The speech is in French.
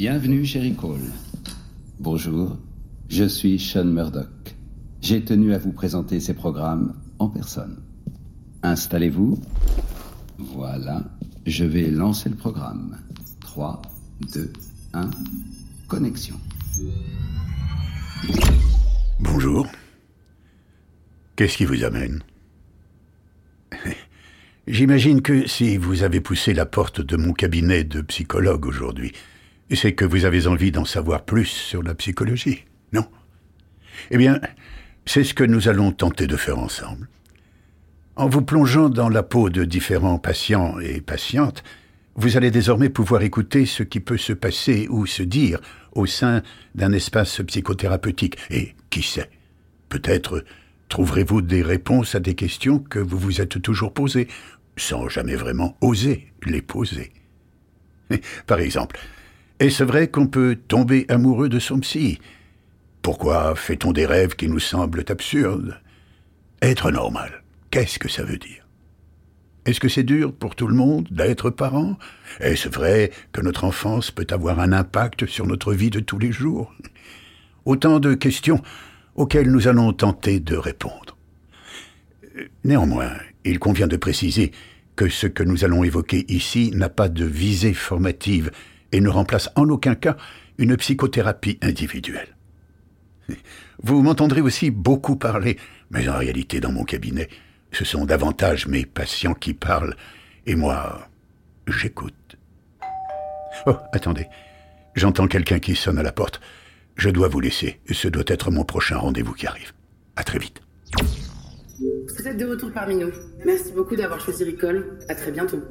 Bienvenue chez Recall. Bonjour, je suis Sean Murdoch. J'ai tenu à vous présenter ces programmes en personne. Installez-vous. Voilà, je vais lancer le programme. 3, 2, 1, connexion. Bonjour. Qu'est-ce qui vous amène? J'imagine que si vous avez poussé la porte de mon cabinet de psychologue aujourd'hui, c'est que vous avez envie d'en savoir plus sur la psychologie, non? Eh bien, c'est ce que nous allons tenter de faire ensemble. En vous plongeant dans la peau de différents patients et patientes, vous allez désormais pouvoir écouter ce qui peut se passer ou se dire au sein d'un espace psychothérapeutique. Et qui sait, peut-être trouverez-vous des réponses à des questions que vous vous êtes toujours posées, sans jamais vraiment oser les poser. Par exemple, est-ce vrai qu'on peut tomber amoureux de son psy Pourquoi fait-on des rêves qui nous semblent absurdes? Être normal, qu'est-ce que ça veut dire? Est-ce que c'est dur pour tout le monde d'être parent? Est-ce vrai que notre enfance peut avoir un impact sur notre vie de tous les jours? Autant de questions auxquelles nous allons tenter de répondre. Néanmoins, il convient de préciser que ce que nous allons évoquer ici n'a pas de visée formative et ne remplace en aucun cas une psychothérapie individuelle. Vous m'entendrez aussi beaucoup parler, mais en réalité dans mon cabinet, ce sont davantage mes patients qui parlent, et moi, j'écoute. Oh, attendez, j'entends quelqu'un qui sonne à la porte. Je dois vous laisser. Ce doit être mon prochain rendez-vous qui arrive. À très vite. Vous êtes de retour parmi nous. Merci beaucoup d'avoir choisi Ricole. À très bientôt.